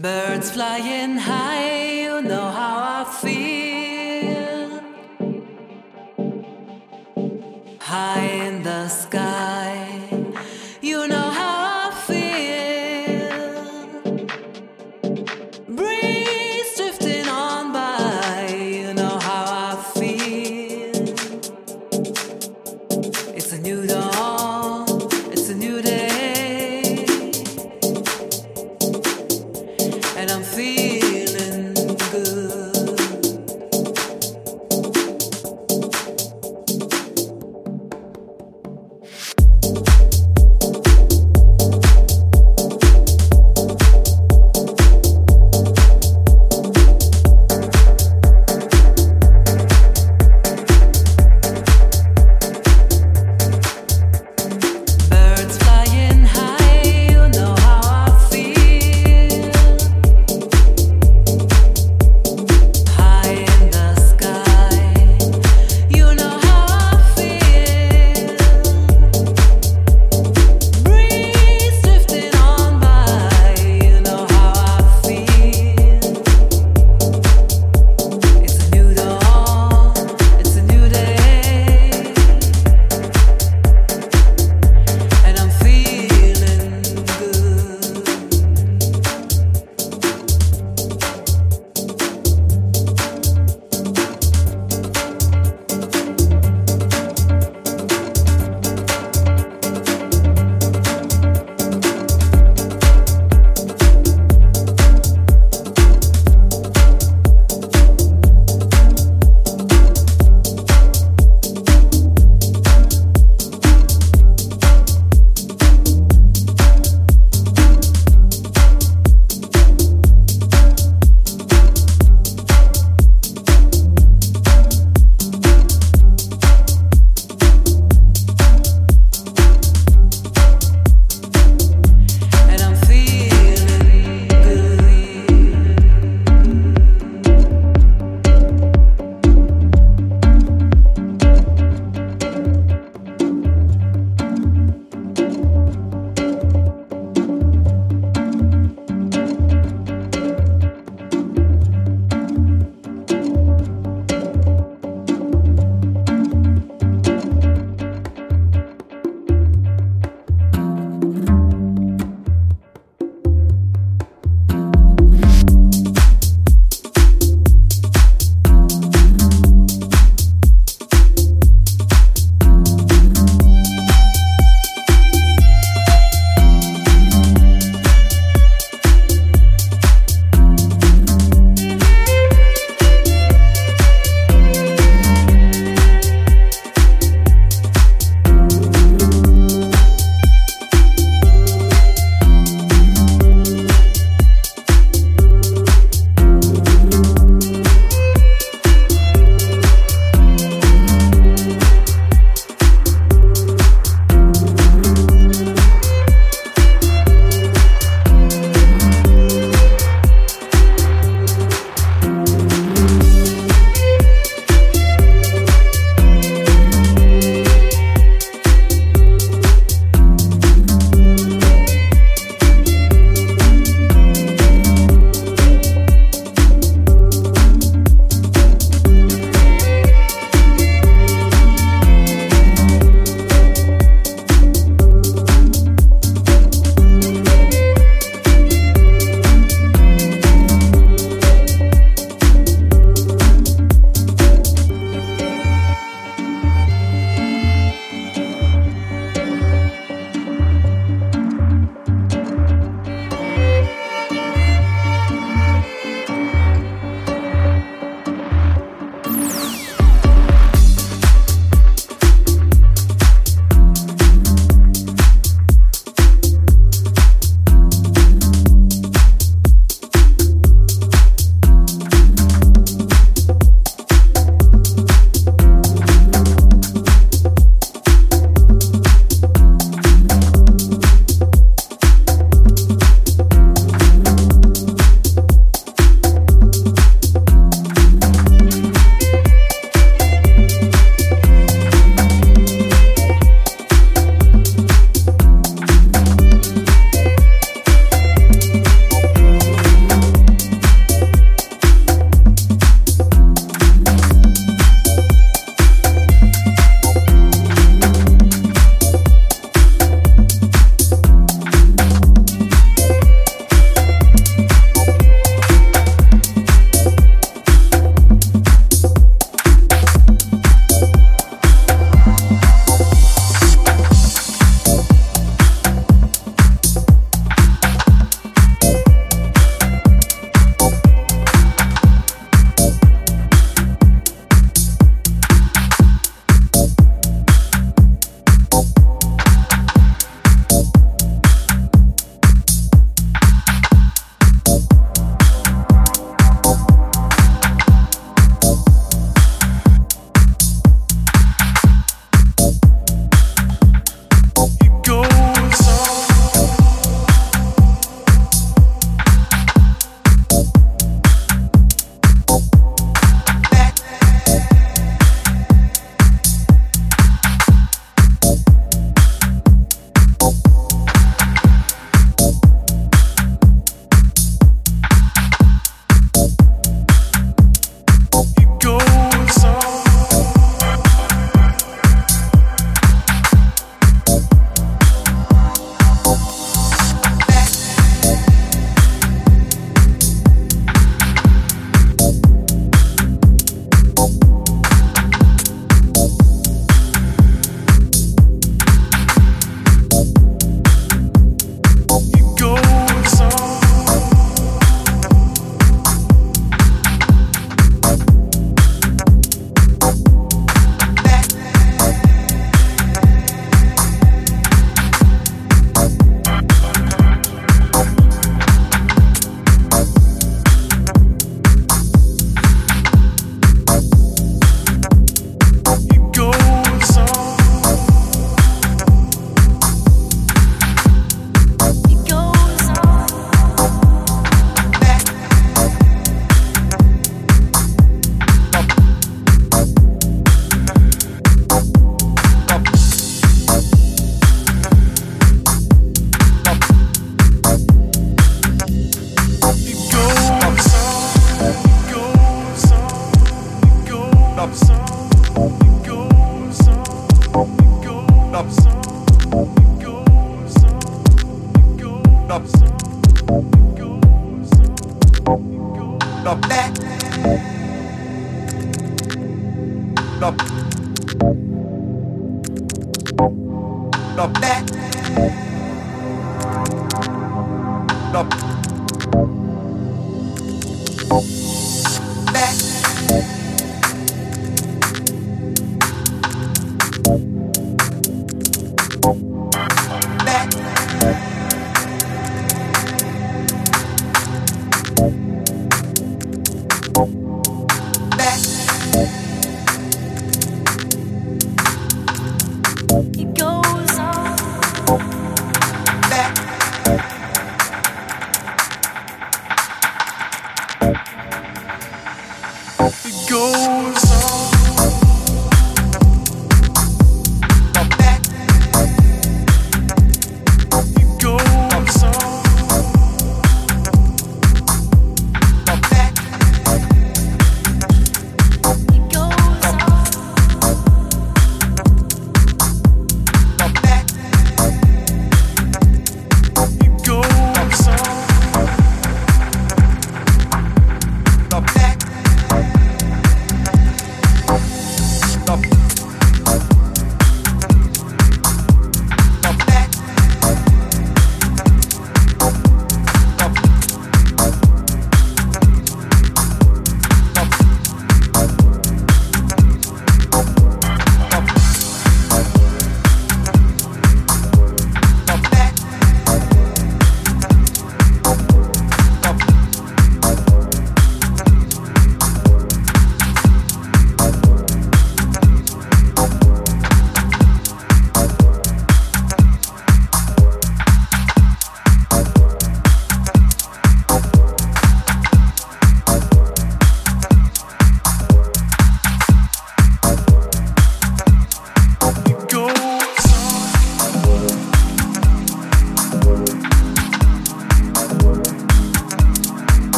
Birds flying high, you know how I feel.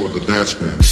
Or the dance man.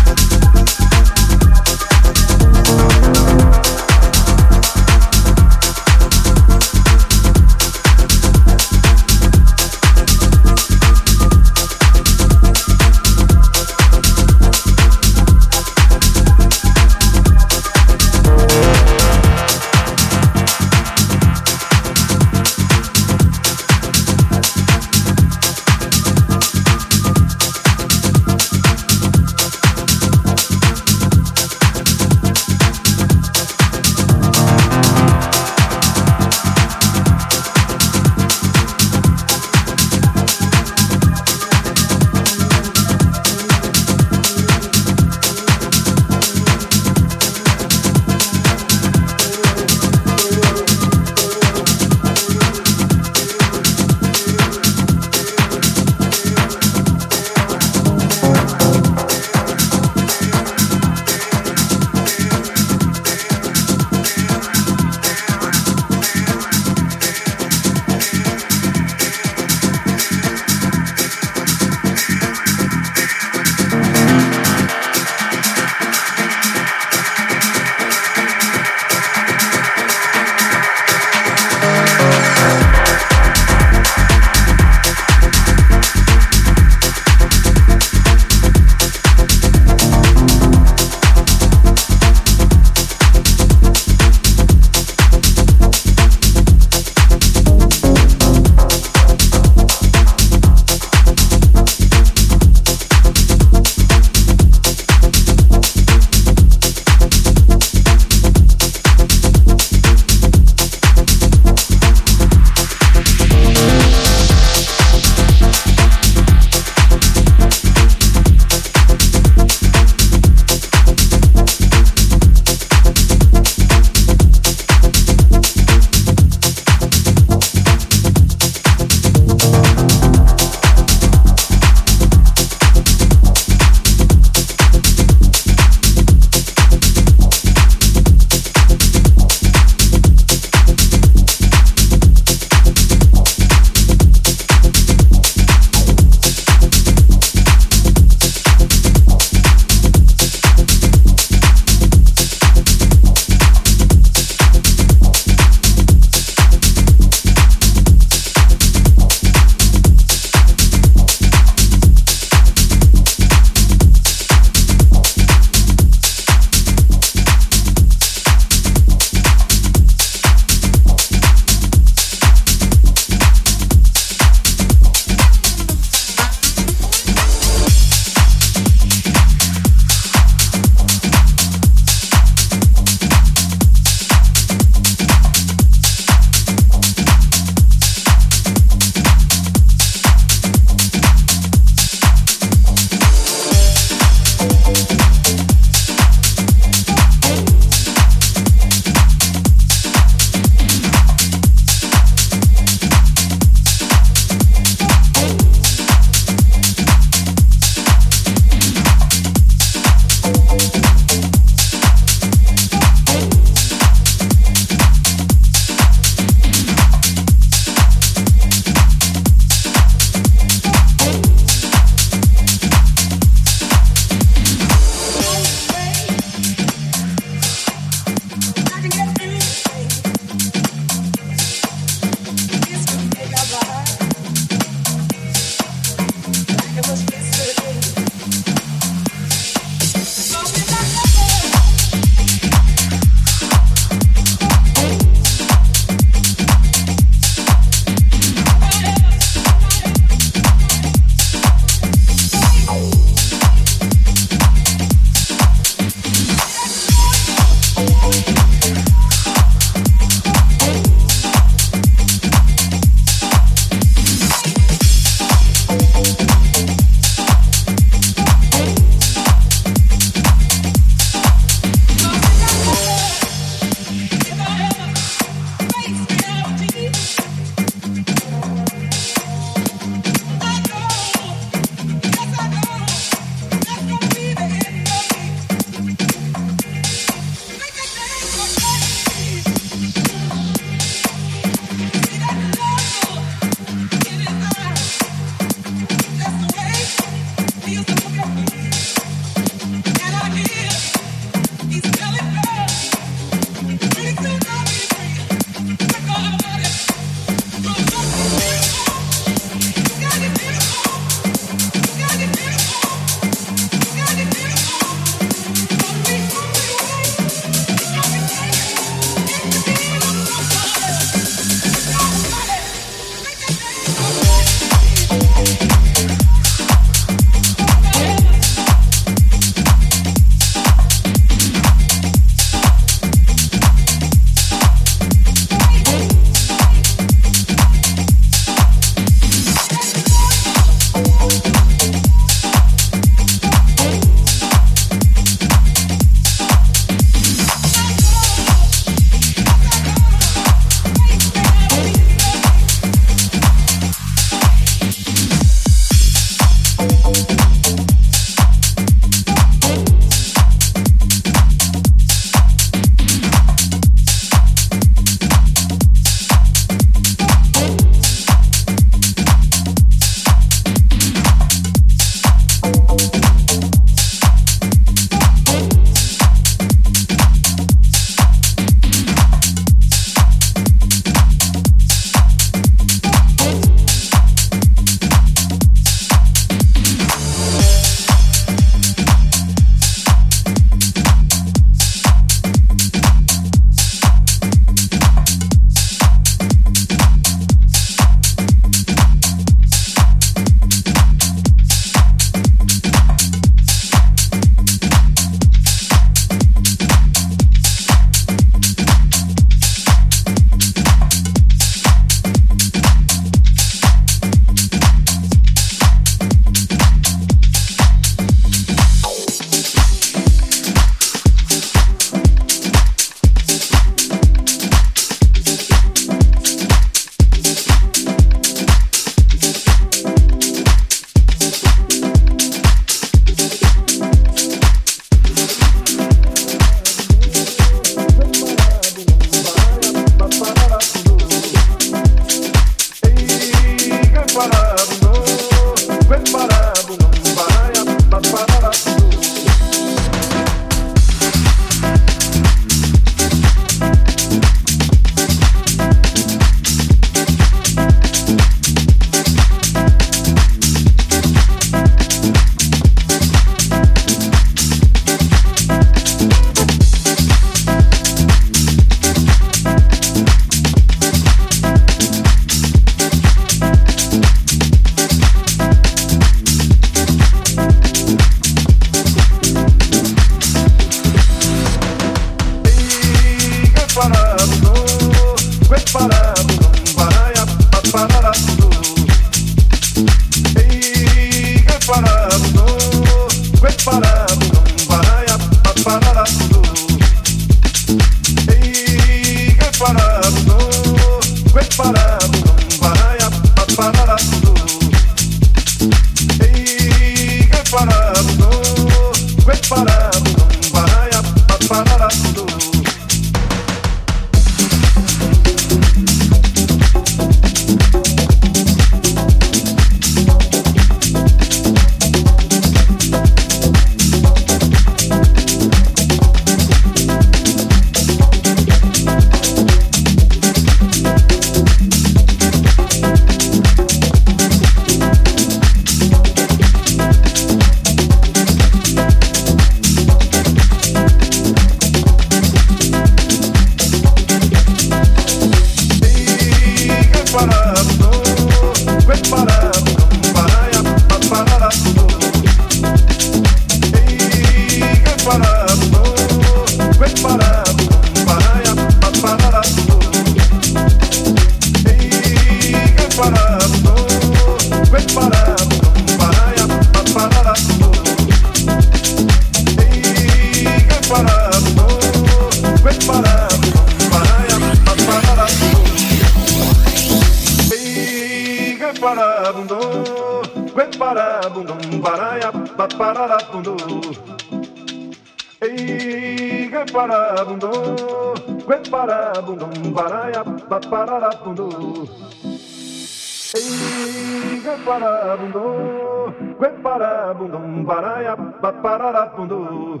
parabundo,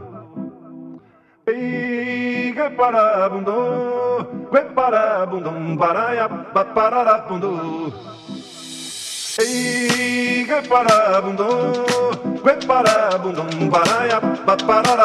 piga parabundo, que parabundum, paraia, pararabundo. Ei, que parabundo, que parabundum, paraia, pararabundo.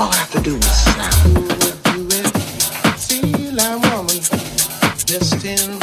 All I have to do is sound. Feel woman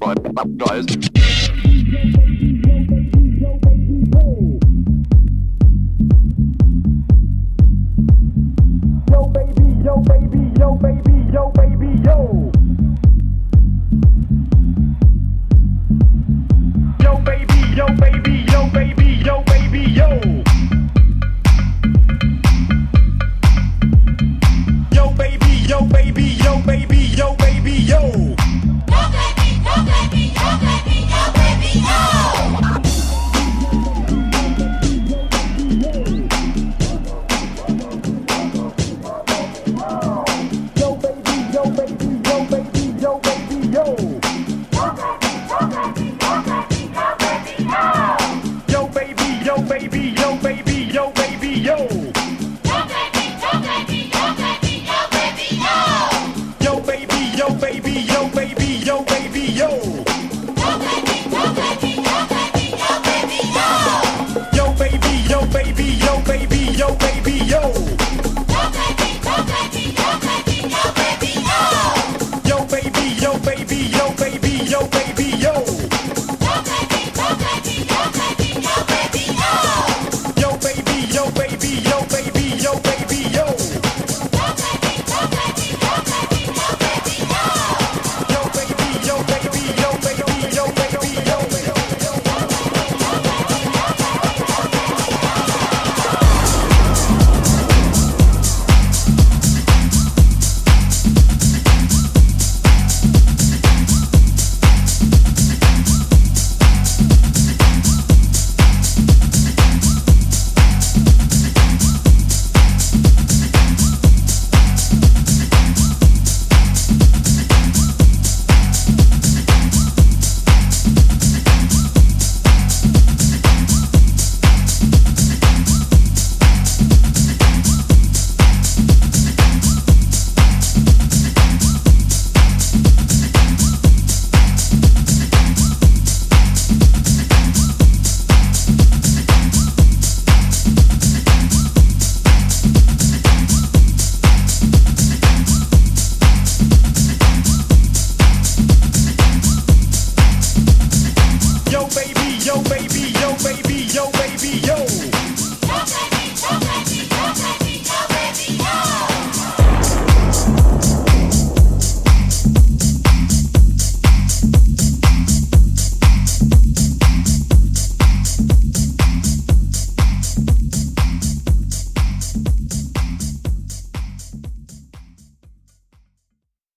Noise.